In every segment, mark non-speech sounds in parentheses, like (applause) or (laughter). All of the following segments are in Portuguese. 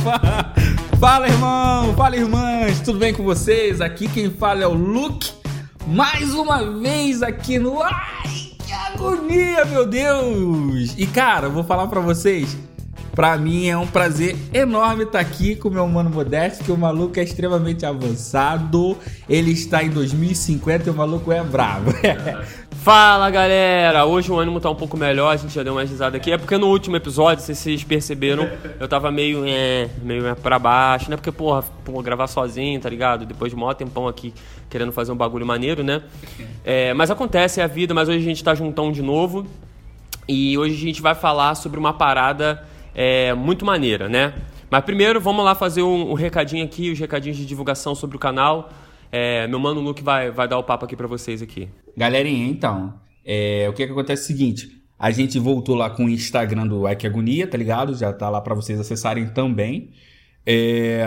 (laughs) Fala, irmão! Fala, irmãs! Tudo bem com vocês? Aqui quem fala é o Luke. Mais uma vez aqui no. Ai, que agonia, meu Deus! E cara, vou falar pra vocês. Pra mim é um prazer enorme estar aqui com o meu mano Modesto, que o maluco é extremamente avançado. Ele está em 2050 e o maluco é bravo. (laughs) Fala galera! Hoje o ânimo tá um pouco melhor, a gente já deu uma risada aqui. É porque no último episódio, se vocês perceberam, eu tava meio, é, meio pra baixo, né? Porque, porra, porra, gravar sozinho, tá ligado? Depois de um maior tempão aqui querendo fazer um bagulho maneiro, né? É, mas acontece, é a vida, mas hoje a gente tá juntão de novo. E hoje a gente vai falar sobre uma parada é, muito maneira, né? Mas primeiro vamos lá fazer um, um recadinho aqui, os recadinhos de divulgação sobre o canal. É, meu mano Luke vai, vai dar o papo aqui para vocês aqui. Galerinha, então, é, o que, que acontece é o seguinte: a gente voltou lá com o Instagram do Ike Agonia, tá ligado? Já tá lá para vocês acessarem também. É,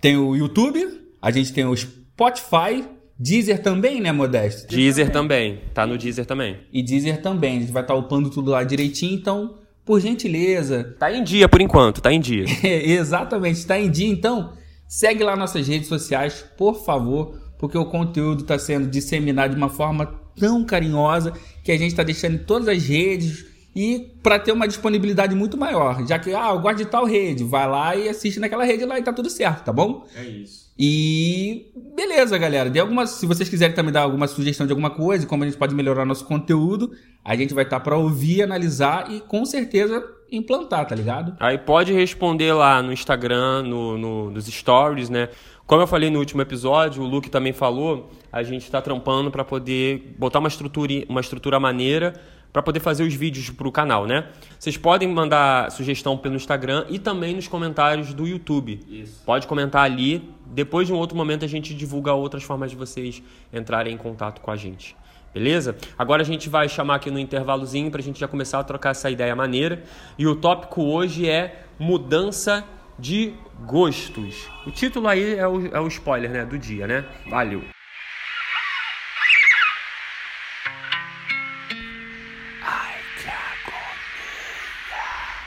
tem o YouTube, a gente tem o Spotify, Deezer também, né, Modesto? Deezer também. também, tá no Deezer também. E Deezer também, a gente vai estar tá upando tudo lá direitinho, então, por gentileza. Tá em dia por enquanto, tá em dia. (laughs) Exatamente, tá em dia, então. Segue lá nossas redes sociais, por favor, porque o conteúdo está sendo disseminado de uma forma tão carinhosa que a gente está deixando em todas as redes e para ter uma disponibilidade muito maior. Já que, ah, eu gosto de tal rede, vai lá e assiste naquela rede lá e tá tudo certo, tá bom? É isso. E beleza, galera. Dê alguma, se vocês quiserem também dar alguma sugestão de alguma coisa, como a gente pode melhorar nosso conteúdo, a gente vai estar tá para ouvir, analisar e com certeza implantar, tá ligado? Aí pode responder lá no Instagram, no, no, nos stories, né? Como eu falei no último episódio, o Luke também falou, a gente está trampando para poder botar uma estrutura, uma estrutura maneira para poder fazer os vídeos para o canal, né? Vocês podem mandar sugestão pelo Instagram e também nos comentários do YouTube. Isso. Pode comentar ali. Depois de um outro momento a gente divulga outras formas de vocês entrarem em contato com a gente. Beleza? Agora a gente vai chamar aqui no intervalozinho para a gente já começar a trocar essa ideia maneira. E o tópico hoje é mudança de gostos. O título aí é o, é o spoiler né, do dia, né? Valeu!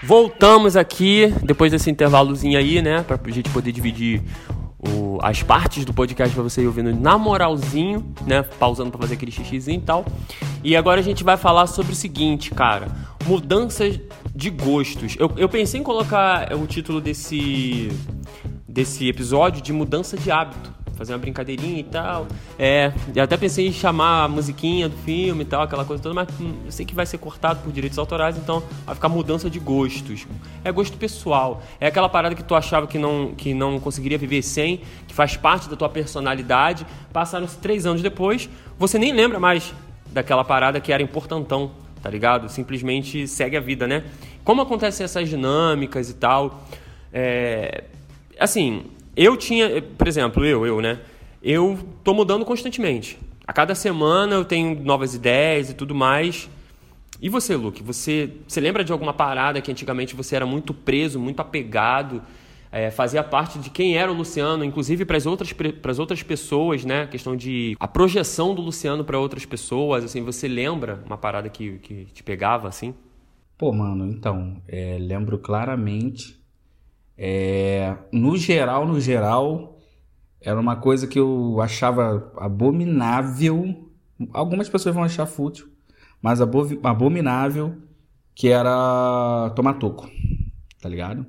Voltamos aqui depois desse intervalozinho aí, né? Pra gente poder dividir o, as partes do podcast pra você ir ouvindo na moralzinho, né? Pausando pra fazer aquele xixizinho e tal. E agora a gente vai falar sobre o seguinte, cara: mudanças de gostos. Eu, eu pensei em colocar o título desse, desse episódio de mudança de hábito fazer uma brincadeirinha e tal. É, eu até pensei em chamar a musiquinha do filme e tal, aquela coisa toda, mas hum, eu sei que vai ser cortado por direitos autorais, então vai ficar mudança de gostos. É gosto pessoal. É aquela parada que tu achava que não, que não conseguiria viver sem, que faz parte da tua personalidade. Passaram-se três anos depois, você nem lembra mais daquela parada que era importantão, tá ligado? Simplesmente segue a vida, né? Como acontecem essas dinâmicas e tal. É, assim, eu tinha, por exemplo, eu, eu, né? Eu tô mudando constantemente. A cada semana eu tenho novas ideias e tudo mais. E você, Luke? Você, você lembra de alguma parada que antigamente você era muito preso, muito apegado, é, fazia parte de quem era o Luciano, inclusive para as outras, outras pessoas, né? A questão de a projeção do Luciano para outras pessoas, assim, você lembra uma parada que, que te pegava, assim? Pô, mano, então, é, lembro claramente é, no geral, no geral, era uma coisa que eu achava abominável. Algumas pessoas vão achar fútil, mas abominável que era tomar toco, tá ligado?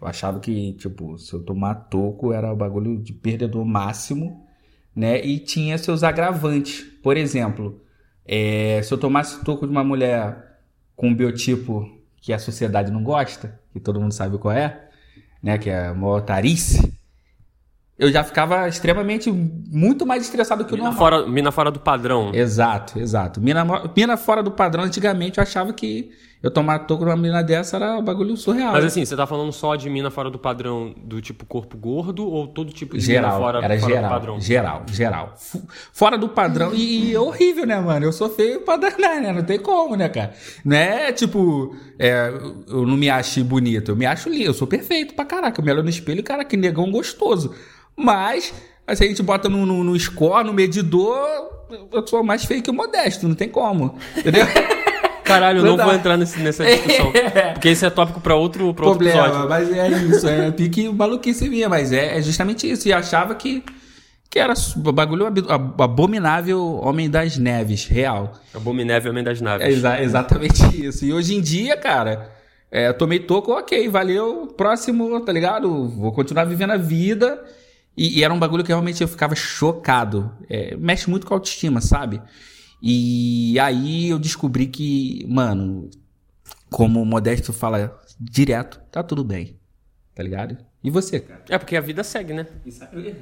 Eu achava que, tipo, se eu tomar toco era o bagulho de perdedor máximo, né? E tinha seus agravantes. Por exemplo, é, se eu tomasse toco de uma mulher com um biotipo que a sociedade não gosta, que todo mundo sabe qual é, né, que é a motarice, eu já ficava extremamente, muito mais estressado que o normal. Fora, mina fora do padrão. Exato, exato. Mina, mina fora do padrão, antigamente eu achava que eu tomar toco numa mina dessa era bagulho surreal. Mas assim, você tá falando só de mina fora do padrão do tipo corpo gordo ou todo tipo de geral, mina fora, era fora geral, do padrão? Geral, geral. Fora do padrão e, e, é horrível, né, mano? Eu sou feio pra danar, né? Não tem como, né, cara? Não é tipo, é, eu não me acho bonito, eu me acho lindo, eu sou perfeito pra caraca. Eu me olho no espelho, cara, que negão gostoso. Mas, se a gente bota no, no, no score, no medidor, eu sou mais feio que o modesto, não tem como. Entendeu? (laughs) Caralho, eu não, Não vou entrar nesse- nessa (laughs) discussão. Porque esse é tópico pra outro, pra outro problema, episódio. mas é isso, é pique maluquice minha, mas é, é justamente isso. E achava que, que era o bagulho ab- ab- abominável Homem das Neves, real. Abominável Homem das Naves. É exa- exatamente (laughs) isso. E hoje em dia, cara, é, eu tomei toco, ok, valeu, próximo, tá ligado? Vou continuar vivendo a vida. E, e era um bagulho que realmente eu ficava chocado. É, mexe muito com a autoestima, sabe? E aí eu descobri que, mano, como o Modesto fala direto, tá tudo bem. Tá ligado? E você, cara? É porque a vida segue, né?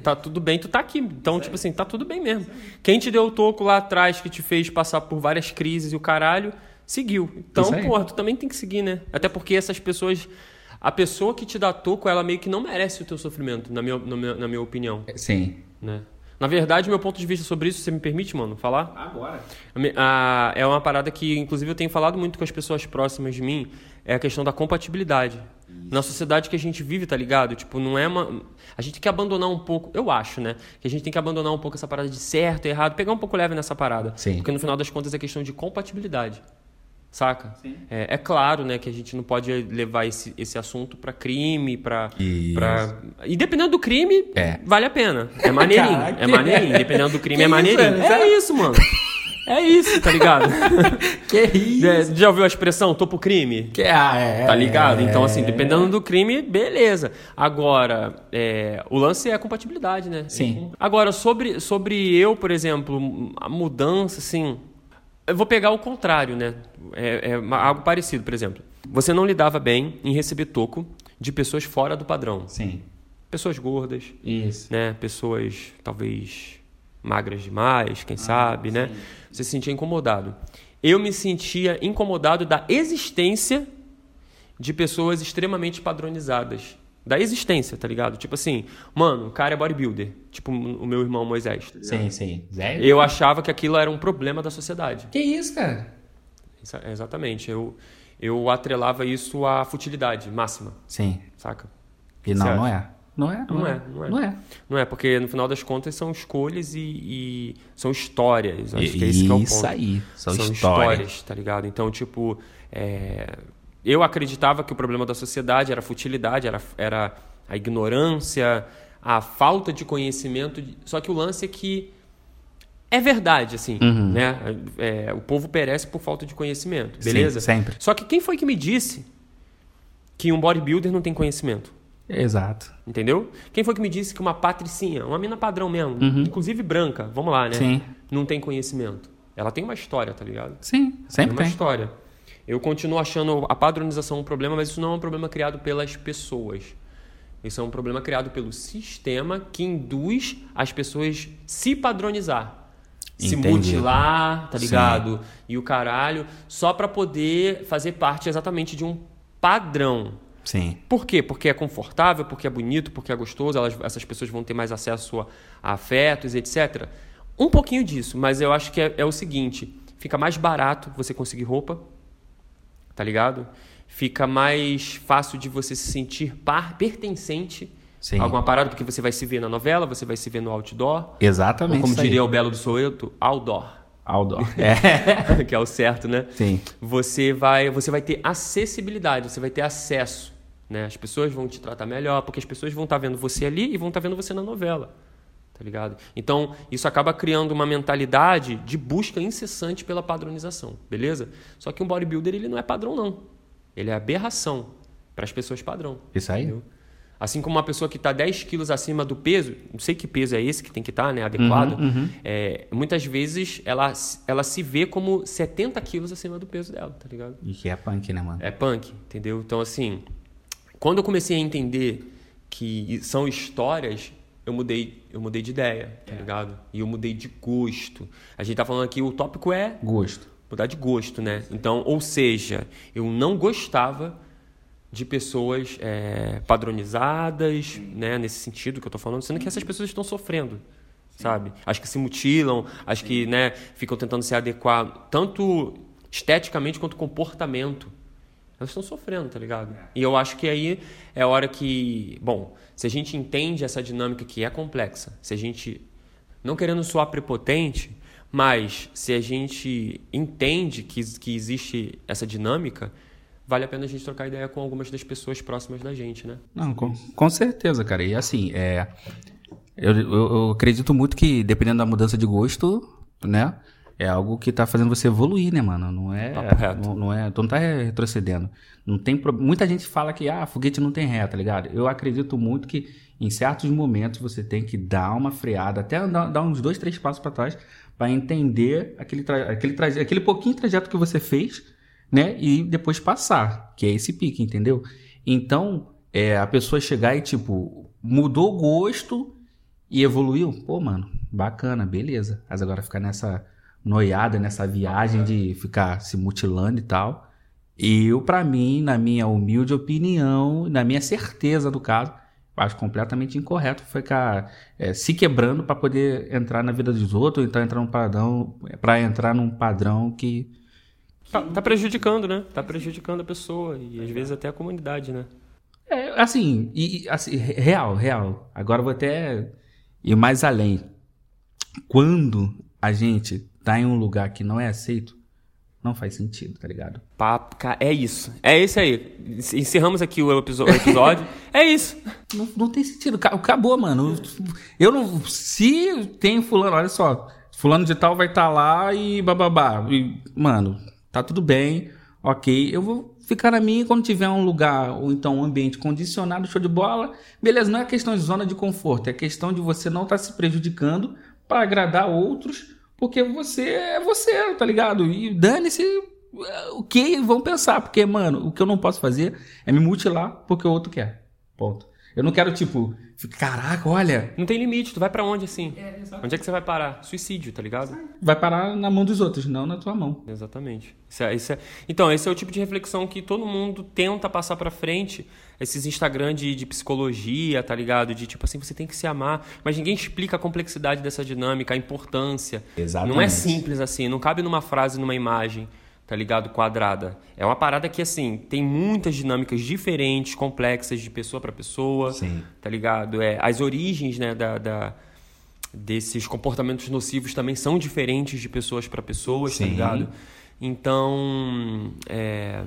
Tá tudo bem, tu tá aqui. Então, tipo assim, tá tudo bem mesmo. Quem te deu o toco lá atrás, que te fez passar por várias crises e o caralho, seguiu. Então, porra, tu também tem que seguir, né? Até porque essas pessoas. A pessoa que te dá toco, ela meio que não merece o teu sofrimento, na minha, na minha, na minha opinião. Sim. Né? Na verdade, meu ponto de vista sobre isso, você me permite, mano, falar? Agora. É uma parada que, inclusive, eu tenho falado muito com as pessoas próximas de mim, é a questão da compatibilidade. Na sociedade que a gente vive, tá ligado? Tipo, não é uma. A gente tem que abandonar um pouco, eu acho, né? Que a gente tem que abandonar um pouco essa parada de certo e errado, pegar um pouco leve nessa parada. Sim. Porque no final das contas é questão de compatibilidade. Saca? É, é claro, né, que a gente não pode levar esse, esse assunto pra crime, pra, Isso. pra. E dependendo do crime, É. vale a pena. É maneirinho. Caraca. É maneirinho. Dependendo do crime, Que é isso, maneirinho. velho? É isso, mano. É isso, tá ligado? (laughs) Que isso? É, já ouviu a expressão topo crime? Que, ah, é, Tá ligado? é. Então, assim, dependendo do crime, beleza. Agora, é, o lance é a compatibilidade, né? Sim. Agora, sobre, sobre eu, por exemplo, a mudança, assim. Eu vou pegar o contrário, né? É, é algo parecido, por exemplo. Você não lidava bem em receber toco de pessoas fora do padrão. Sim. Pessoas gordas, Isso. né? Pessoas talvez magras demais, quem sabe, né? Você se sentia incomodado. Eu me sentia incomodado da existência de pessoas extremamente padronizadas. Da existência, tá ligado? Tipo assim, mano, o cara é bodybuilder. Tipo o meu irmão Moisés. tá? Sim, sim. Zé? Eu achava que aquilo era um problema da sociedade. Que isso, cara? Exa- Exatamente. Eu, eu atrelava isso à futilidade máxima, Sim. saca? E não, não é. Não é, Não é, não é. Não é. Não é, porque no final das contas são escolhas e, e são histórias. Acho que é esse que é o ponto. Isso aí. São, São histórias. histórias, tá ligado? Então, tipo, é, eu acreditava que o problema da sociedade era a futilidade, era, era a ignorância, a falta de conhecimento. Só que o lance é que é verdade, assim, Uhum. né? É, o povo perece por falta de conhecimento, beleza? Sim, sempre. Só que quem foi que me disse que um bodybuilder não tem conhecimento? Exato. Entendeu? Quem foi que me disse que uma patricinha, uma mina padrão mesmo, inclusive branca, vamos lá, né? Uhum. Sim. Não tem conhecimento. Ela tem uma história, tá ligado? Sim, sempre uma tem. história. Eu continuo achando a padronização um problema, mas isso não é um problema criado pelas pessoas. Isso é um problema criado pelo sistema que induz as pessoas se padronizar. Se Entendi. mutilar, tá Sim. ligado? E o caralho, só pra poder fazer parte exatamente de um padrão. Sim. Por quê? Porque é confortável, porque é bonito, porque é gostoso, elas- essas pessoas vão ter mais acesso a, a afetos, etc. Um pouquinho disso, mas eu acho que é, é o seguinte: fica mais barato você conseguir roupa, tá ligado? Fica mais fácil de você se sentir par, pertencente Sim. a alguma parada, porque você vai se ver na novela, você vai se ver no outdoor. Exatamente. Ou como diria o Belo do Soeto, outdoor. Outdoor. (laughs) É. que é o certo, né? Sim. Você vai, você vai ter acessibilidade, você vai ter acesso. Né? As pessoas vão te tratar melhor, porque as pessoas vão estar vendo você ali e vão estar vendo você na novela. Tá ligado? Então, isso acaba criando uma mentalidade de busca incessante pela padronização, beleza? Só que um bodybuilder, ele não é padrão, não. Ele é aberração para as pessoas padrão. Isso aí. Entendeu? Assim como uma pessoa que está 10 quilos acima do peso, não sei que peso é esse que tem que estar, né, adequado, é, muitas vezes ela, ela se vê como 70 quilos acima do peso dela, tá ligado? E que é punk, né, mano? É punk, entendeu? Então, assim, quando eu comecei a entender que são histórias, eu mudei, eu mudei de ideia, tá ligado? E eu mudei de gosto. A gente tá falando aqui, o tópico é Gosto. mudar de gosto, né? Então, ou seja, eu não gostava de pessoas é, padronizadas, né? Nesse sentido que eu tô falando, sendo que essas pessoas estão sofrendo, sabe? As que se mutilam, as que, né, ficam tentando se adequar tanto esteticamente quanto comportamento. Elas estão sofrendo, tá ligado? E eu acho que aí é hora que, bom, se a gente entende essa dinâmica que é complexa, se a gente não querendo soar prepotente, Mas se a gente entende que, que existe essa dinâmica, vale a pena a gente trocar ideia com algumas das pessoas próximas da gente, né? Não, com, com certeza, cara. E assim, é, eu, eu, eu acredito muito que, dependendo da mudança de gosto, né? É algo que tá fazendo você evoluir, né, mano? Não é. Não, não, é. Tu não tá retrocedendo. Não tem pro... Muita gente fala que ah, foguete não tem ré, tá ligado? Eu acredito muito que em certos momentos você tem que dar uma freada, até dar, dar uns dois, três passos para trás, para entender aquele, tra... aquele, tra... aquele pouquinho trajeto que você fez, né? E depois passar, que é esse pique, entendeu? Então, é, a pessoa chegar e, tipo, mudou o gosto e evoluiu. Pô, mano, bacana, beleza. Mas agora ficar nessa noiada, nessa viagem de ficar se mutilando e tal. Eu, para mim, na minha humilde opinião, na minha certeza do caso, acho completamente incorreto ficar é, se quebrando para poder entrar na vida dos outros, ou então entrar num padrão, para entrar num padrão que Tá, tá, prejudicando, né? Tá prejudicando a pessoa e às vezes até a comunidade, né? É, assim, e, assim, real, real. Agora eu vou até ir mais além. Quando a gente tá em um lugar que não é aceito, não faz sentido, tá ligado? Papo, é isso. É esse aí. Encerramos aqui o episódio. (laughs) é isso. Não, não tem sentido. Acabou, mano. Eu não. Se tem fulano, olha só. Fulano de tal vai estar tá lá e bababá. E, mano, tá tudo bem, ok. Eu vou ficar na minha quando tiver um lugar ou então um ambiente condicionado, show de bola. Beleza, não é questão de zona de conforto, é questão de você não estar tá se prejudicando para agradar outros, porque você é você, tá ligado? E dane-se o que vão pensar, porque, mano, o que eu não posso fazer é me mutilar porque o outro quer. Ponto. Eu não quero, tipo, caraca, olha. Não tem limite, tu vai para onde assim? É, onde é que você vai parar? Suicídio, tá ligado? Vai parar na mão dos outros, não na tua mão. Exatamente. Isso é, isso é... Então, esse é o tipo de reflexão que todo mundo tenta passar para frente. Esses Instagram de, de psicologia, tá ligado? De tipo assim, você tem que se amar. Mas ninguém explica a complexidade dessa dinâmica, a importância. Exatamente. Não é simples assim, não cabe numa frase, numa imagem tá ligado? Quadrada. É uma parada que, assim, tem muitas dinâmicas diferentes, complexas, de pessoa para pessoa, Sim. tá ligado? É, as origens, né, da, da, desses comportamentos nocivos também são diferentes de pessoas para pessoas, tá Sim. tá ligado? Então, é,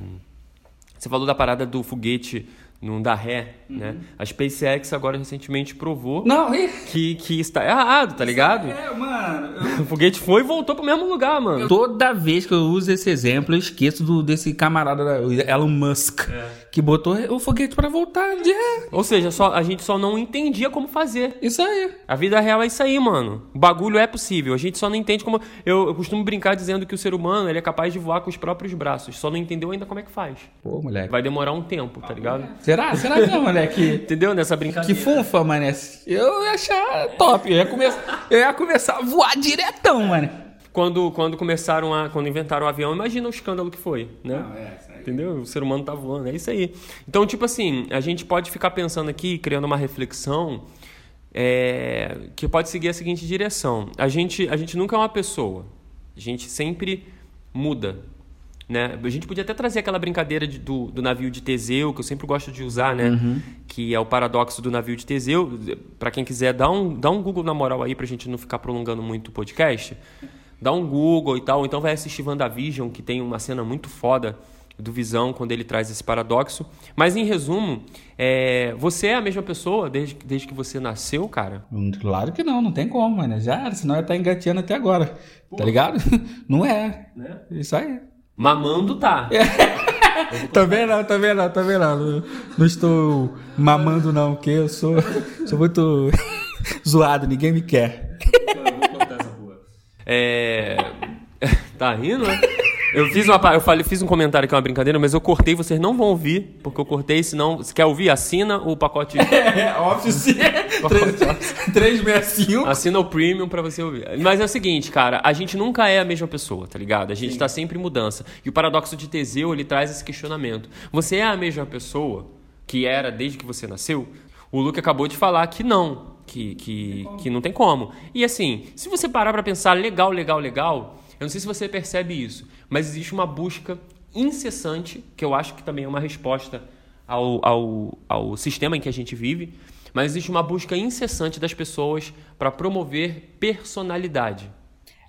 você falou da parada do foguete não dá ré, uhum. né? A SpaceX agora recentemente provou não, que, que está errado, tá ligado? É, mano. Eu... (laughs) O foguete foi e voltou pro mesmo lugar, mano. Toda vez que eu uso esse exemplo, eu esqueço do, desse camarada Elon Musk. É que botou o foguete para voltar de ré. Ou seja, só, a gente só não entendia como fazer. Isso aí. A vida real é isso aí, mano. O bagulho é possível. A gente só não entende como. Eu, eu costumo brincar dizendo que o ser humano ele é capaz de voar com os próprios braços. Só não entendeu ainda como é que faz. Pô, moleque. Vai demorar um tempo, tá ligado? Será? Será mesmo, moleque? Entendeu? Nessa brincadeira. Que funfa, mano. Eu ia achar top. Eu ia, começar, eu ia começar a voar diretão, mano. Quando, quando começaram a. Quando inventaram o avião, imagina o escândalo que foi, né? Não, é, entendeu? O ser humano tá voando, é isso aí. Então, tipo assim, a gente pode ficar pensando aqui, criando uma reflexão é, que pode seguir a seguinte direção. A gente, a gente nunca é uma pessoa. A gente sempre muda. Né? A gente podia até trazer aquela brincadeira de, do, do navio de Teseu, que eu sempre gosto de usar, né? Uhum. Que é o paradoxo do navio de Teseu. Para quem quiser, dá um, dá um Google na moral aí, pra gente não ficar prolongando muito o podcast. Dá um Google e tal. Então vai assistir WandaVision, que tem uma cena muito foda do Visão quando ele traz esse paradoxo. Mas em resumo, é, você é a mesma pessoa desde, desde que você nasceu, cara? Claro que não, não tem como, mano. Já era, senão ia estar engateando até agora. Pô. Tá ligado? (laughs) Não é. Né? Isso aí. Mamando tá. Também não, também não, também não. Não, não estou mamando, não, porque eu sou, sou muito (laughs) zoado, ninguém me quer. É. (laughs) Tá rindo, né? Eu fiz uma eu falei, fiz um comentário que é uma brincadeira, mas eu cortei, vocês não vão ouvir, porque eu cortei, senão. Se quer ouvir, assina o pacote. (laughs) É, Office (laughs) 365. Assina o premium para você ouvir. Mas é o seguinte, cara, a gente nunca é a mesma pessoa, tá ligado? A gente Sim. tá sempre em mudança. E o paradoxo de Teseu, ele traz esse questionamento. Você é a mesma pessoa que era desde que você nasceu? O Luke acabou de falar que não, que, que, que não tem como. E assim, se você parar para pensar legal, legal, legal, eu não sei se você percebe isso, mas existe uma busca incessante, que eu acho que também é uma resposta ao, ao, ao sistema em que a gente vive, mas existe uma busca incessante das pessoas para promover personalidade.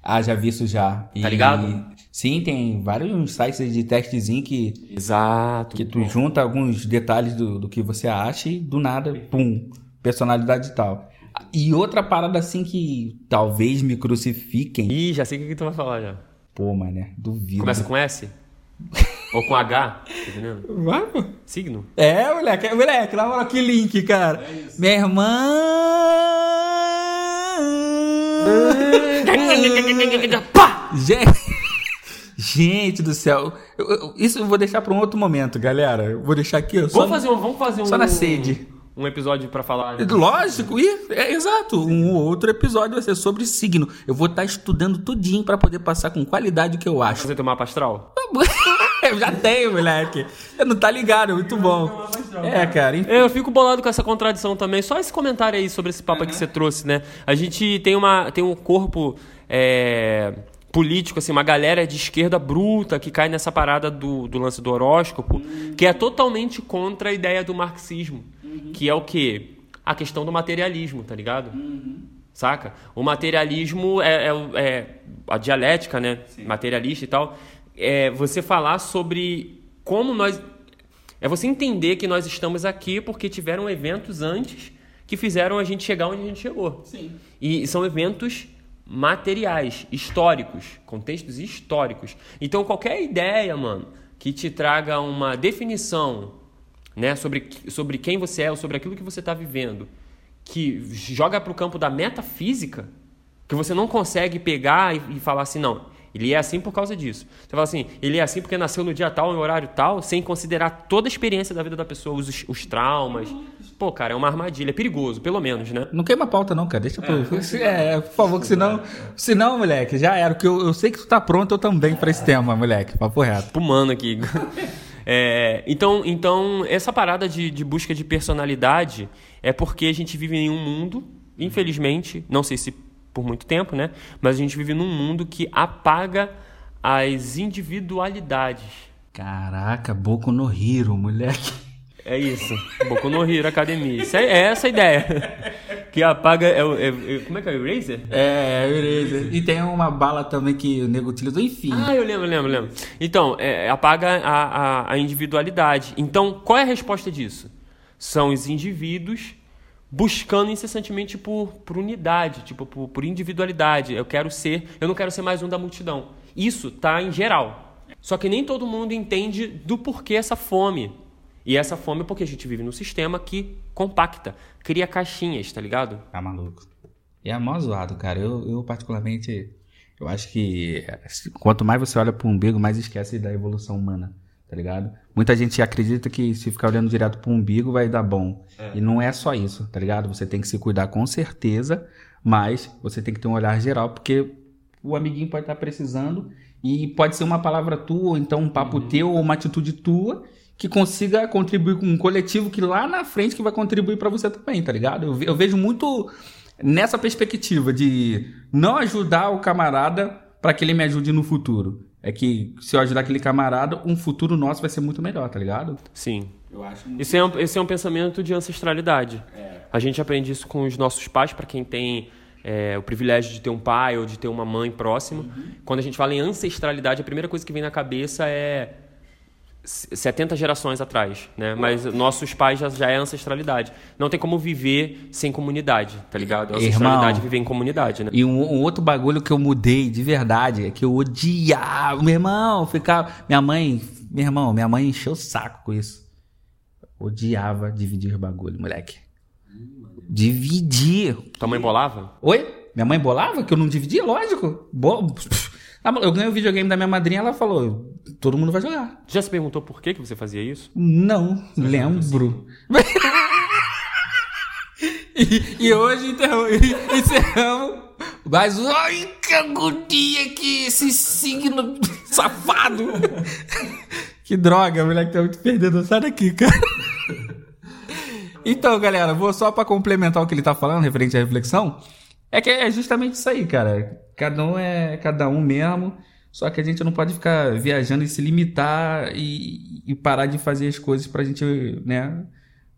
Ah, já vi isso já. Tá ligado? Sim, tem vários sites de testezinho que, Exato. que tu junta alguns detalhes do, do que você acha e do nada, pum, personalidade e tal. E outra parada assim que talvez me crucifiquem. Ih, já sei o que tu vai falar já. Pô, mané, duvido. Começa com S? (laughs) Ou com H? Tá entendendo? Vai, pô. Signo? É, moleque, é, moleque, na moral, que link, cara. Minha irmã. Pá! Gente, gente do céu. Eu- eu- isso eu vou deixar pra um outro momento, galera. Eu vou deixar aqui, ó. Só, Vamos fazer um, vamos fazer um, só na sede. Um episódio pra falar. Lógico, e é exato. Um outro episódio vai ser sobre signo. Eu vou estar estudando tudinho pra poder passar com qualidade o que eu acho. Fazer teu mapa astral? (laughs) eu já tenho, moleque. Você não tá ligado, é muito bom. É, cara. enfim. Eu fico bolado com essa contradição também. Só esse comentário aí sobre esse papo que você trouxe, né? A gente tem, uma, tem um corpo é, político, assim, uma galera de esquerda bruta que cai nessa parada do, do lance do horóscopo, que é totalmente contra a ideia do marxismo. Que é o quê? A questão do materialismo, tá ligado? Saca? O materialismo é, é é a dialética, né? Materialista e tal. É você falar sobre como nós. É você entender que nós estamos aqui porque tiveram eventos antes que fizeram a gente chegar onde a gente chegou. Sim. E são eventos materiais, históricos, contextos históricos. Então qualquer ideia, mano, que te traga uma definição, né, sobre, sobre quem você é ou sobre aquilo que você está vivendo, que joga para o campo da metafísica, que você não consegue pegar e, e falar assim, não, ele é assim por causa disso. Você fala assim, ele é assim porque nasceu no dia tal, em horário tal, sem considerar toda a experiência da vida da pessoa, os, os traumas. Pô, cara, é uma armadilha, é perigoso, pelo menos, né? Não queima a pauta, não, cara. Deixa pro. É, por favor, que senão. Senão, moleque, já era. Porque eu, eu sei que tu tá pronto, eu também, pra esse tema, moleque. Papo reto. pumando aqui. É, então, então, essa parada de, de busca de personalidade é porque a gente vive em um mundo, infelizmente, não sei se por muito tempo, né? Mas a gente vive num mundo que apaga as individualidades. Caraca, Boku no Hero, moleque. É isso. Boku no Hero Academia. Isso é, é essa a ideia. Que apaga. É, é- é- como é que é o Eraser? É, beleza. E tem uma bala também que o nego utilizou, enfim. Ah, eu lembro, lembro, lembro. Então, é, apaga a, a, a individualidade. Então, qual é a resposta disso? São os indivíduos buscando incessantemente por, por unidade, tipo, por, por individualidade. Eu quero ser, eu não quero ser mais um da multidão. Isso tá em geral. Só que nem todo mundo entende do porquê essa fome. E essa fome é porque a gente vive num sistema que compacta, cria caixinhas, tá ligado? Tá maluco. E é mó zoado, cara. Eu, eu, particularmente, eu acho que se- quanto mais você olha pro umbigo, mais esquece da evolução humana, tá ligado? Muita gente acredita que se ficar olhando direto pro umbigo vai dar bom. E não é só isso, tá ligado? Você tem que se cuidar com certeza, mas você tem que ter um olhar geral, porque o amiguinho pode estar precisando e pode ser uma palavra tua, ou então um papo teu, ou uma atitude tua, que consiga contribuir com um coletivo que lá na frente que vai contribuir pra você também, tá ligado? Eu, eu vejo muito nessa perspectiva de não ajudar o camarada pra que ele me ajude no futuro. É que se eu ajudar aquele camarada, um futuro nosso vai ser muito melhor, tá ligado? Sim. Eu acho Esse é um, esse é um pensamento de ancestralidade. A gente aprende isso com os nossos pais, para quem tem é, o privilégio de ter um pai ou de ter uma mãe próximo. Quando a gente fala em ancestralidade, a primeira coisa que vem na cabeça é s- 70 gerações atrás, né? Mas nossos pais já, já é ancestralidade. Não tem como viver sem comunidade, tá ligado? A ancestralidade Irmão. é viver em comunidade, né? E um, um outro bagulho que eu mudei de verdade é que eu odiava. Meu irmão, ficava. Minha mãe. Meu irmão, minha mãe encheu o saco com isso. Odiava dividir bagulho, moleque. Dividir. Tua mãe bolava? Oi? Minha mãe bolava? Que eu não dividia? Lógico. Bo... Ah, Eu ganhei o videogame da minha madrinha, ela falou: todo mundo vai jogar. Já se perguntou por que, que você fazia isso? Não, lembro. (laughs) e, e hoje enterrou- e- encerramos. Mas olha que agonia que esse signo (laughs) safado. (laughs) que droga, moleque, tá muito perdendo. Sai daqui, cara. Então, galera, vou só pra complementar o que ele tá falando, referente à reflexão. É que é justamente isso aí, cara. Cada um é cada um mesmo. Só que a gente não pode ficar viajando e se limitar e, e parar de fazer as coisas pra gente, né,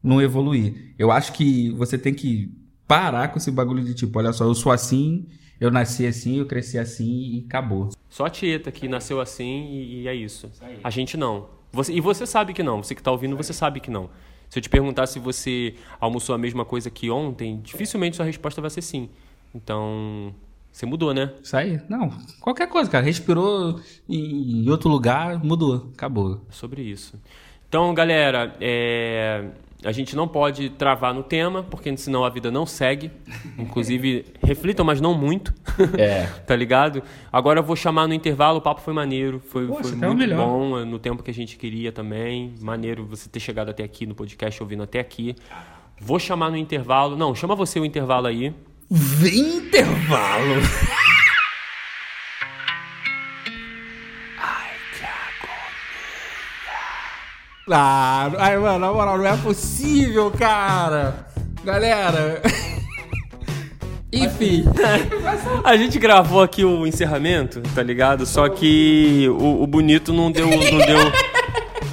não evoluir. Eu acho que você tem que parar com esse bagulho de tipo, olha só, eu sou assim Eu nasci assim, eu cresci assim e acabou. Só a Tieta que nasceu assim e, e é isso. A gente não. Você, e você sabe que não. Você que está ouvindo, você sabe que não. Se eu te perguntar se você almoçou a mesma coisa que ontem, dificilmente sua resposta vai ser sim. Então, você mudou, né? Isso aí? Não, qualquer coisa, cara. Respirou em outro lugar, mudou. Acabou. Sobre isso. Então, galera, é... a gente não pode travar no tema, porque senão a vida não segue. Inclusive, (laughs) reflitam, mas não muito. (laughs) É. tá ligado? Agora eu vou chamar no intervalo, o papo foi maneiro, foi, Poxa, foi tá muito melhor. bom, é, no tempo que a gente queria também. Maneiro você ter chegado até aqui no podcast, ouvindo até aqui. Vou chamar no intervalo. Não, chama você o intervalo aí. Vem intervalo. Ah, ai, mano, na moral, não é possível, cara. Galera. Enfim. (laughs) A gente gravou aqui o encerramento, tá ligado? Só que o, o bonito não deu. Não deu.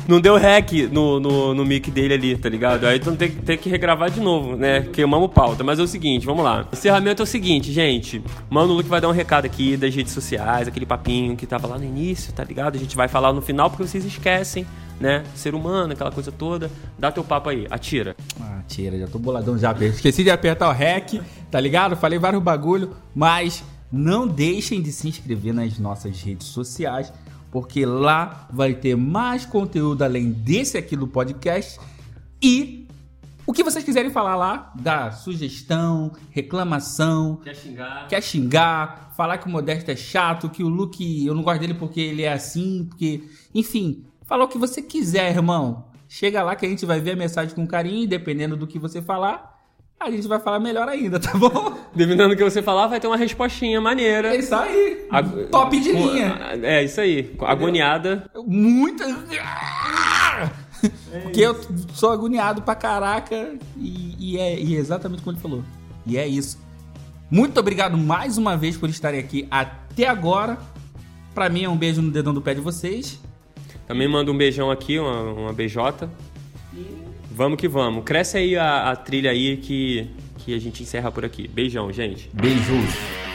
Não deu rec no, no, no mic dele ali, tá ligado? Aí então tem, tem que regravar de novo, né? Queimamos pauta. Mas é o seguinte, vamos lá. Encerramento é o seguinte, gente. Mano, o Luke vai dar um recado aqui das redes sociais, aquele papinho que tava lá no início, tá ligado? A gente vai falar no final porque vocês esquecem, né? Ser humano, aquela coisa toda. Dá teu papo aí, atira. Ah, tira, já tô boladão já. Esqueci de apertar o REC, tá ligado? Falei vários bagulho, mas não deixem de se inscrever nas nossas redes sociais, porque lá vai ter mais conteúdo além desse aqui do podcast e o que vocês quiserem falar lá, da sugestão, reclamação, Quer xingar? quer xingar, falar que o Modesto é chato, que o Luke, eu não gosto dele porque ele é assim, porque. Enfim, fala o que você quiser, irmão. Chega lá que a gente vai ver a mensagem com carinho, e dependendo do que você falar, a gente vai falar melhor ainda, tá bom? (laughs) Dependendo do que você falar, vai ter uma respostinha maneira. É isso aí. Ag- Top de linha. É, isso aí. Agoniada. Muito. (laughs) Porque eu sou agoniado pra caraca e, e é, e é exatamente como ele falou. E é isso. Muito obrigado mais uma vez por estarem aqui até agora. Pra mim é um beijo no dedão do pé de vocês. Também manda um beijão aqui, uma, uma beijota. Vamos que vamos. Cresce aí a, a trilha aí que, que a gente encerra por aqui. Beijão, gente. Beijos.